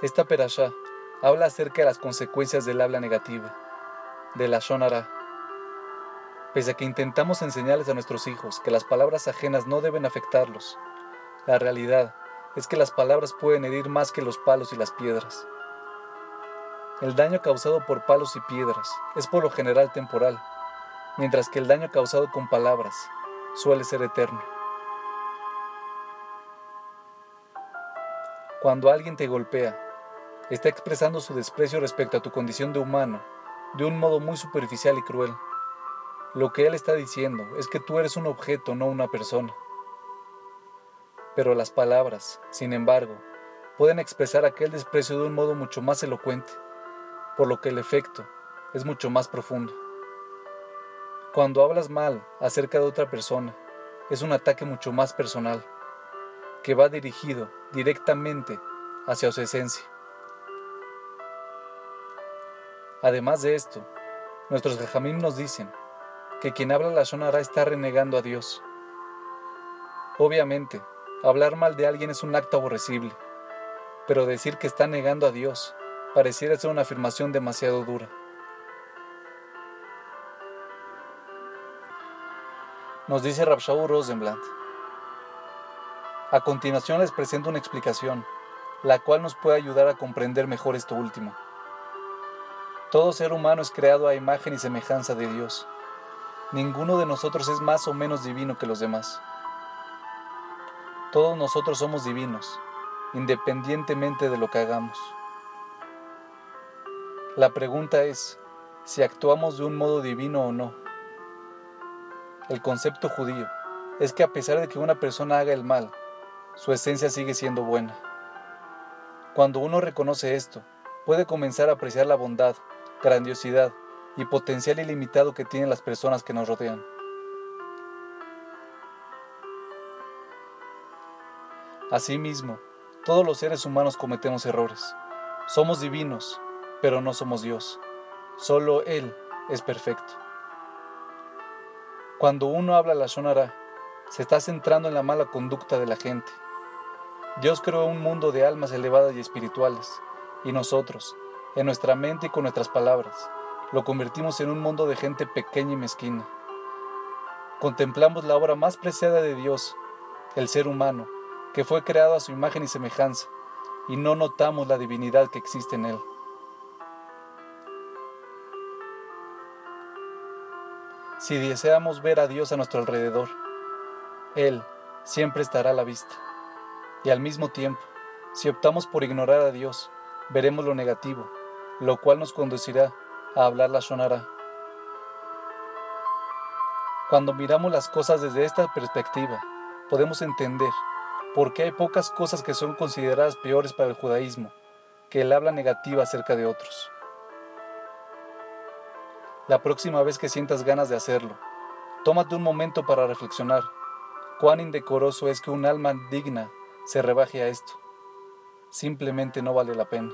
Esta perashá habla acerca de las consecuencias del habla negativa, de la shonara. Pese a que intentamos enseñarles a nuestros hijos que las palabras ajenas no deben afectarlos, la realidad es que las palabras pueden herir más que los palos y las piedras. El daño causado por palos y piedras es por lo general temporal, mientras que el daño causado con palabras suele ser eterno. Cuando alguien te golpea, está expresando su desprecio respecto a tu condición de humano de un modo muy superficial y cruel. Lo que él está diciendo es que tú eres un objeto, no una persona. Pero las palabras, sin embargo, pueden expresar aquel desprecio de un modo mucho más elocuente, por lo que el efecto es mucho más profundo. Cuando hablas mal acerca de otra persona, es un ataque mucho más personal, que va dirigido directamente hacia su esencia. Además de esto, nuestros jajamim nos dicen que quien habla la shonara está renegando a Dios. Obviamente, hablar mal de alguien es un acto aborrecible, pero decir que está negando a Dios pareciera ser una afirmación demasiado dura. Nos dice Rabshaw Rosenblatt. A continuación les presento una explicación, la cual nos puede ayudar a comprender mejor esto último. Todo ser humano es creado a imagen y semejanza de Dios. Ninguno de nosotros es más o menos divino que los demás. Todos nosotros somos divinos, independientemente de lo que hagamos. La pregunta es si actuamos de un modo divino o no. El concepto judío es que a pesar de que una persona haga el mal, su esencia sigue siendo buena. Cuando uno reconoce esto, puede comenzar a apreciar la bondad, grandiosidad y potencial ilimitado que tienen las personas que nos rodean. Asimismo, todos los seres humanos cometemos errores. Somos divinos, pero no somos Dios. Solo Él es perfecto. Cuando uno habla la Shonara, se está centrando en la mala conducta de la gente. Dios creó un mundo de almas elevadas y espirituales, y nosotros, en nuestra mente y con nuestras palabras, lo convertimos en un mundo de gente pequeña y mezquina. Contemplamos la obra más preciada de Dios, el ser humano, que fue creado a su imagen y semejanza, y no notamos la divinidad que existe en él. Si deseamos ver a Dios a nuestro alrededor, Él siempre estará a la vista. Y al mismo tiempo, si optamos por ignorar a Dios, veremos lo negativo, lo cual nos conducirá a hablar la Shonara. Cuando miramos las cosas desde esta perspectiva, podemos entender por qué hay pocas cosas que son consideradas peores para el judaísmo que el habla negativa acerca de otros. La próxima vez que sientas ganas de hacerlo, tómate un momento para reflexionar cuán indecoroso es que un alma digna se rebaje a esto. Simplemente no vale la pena.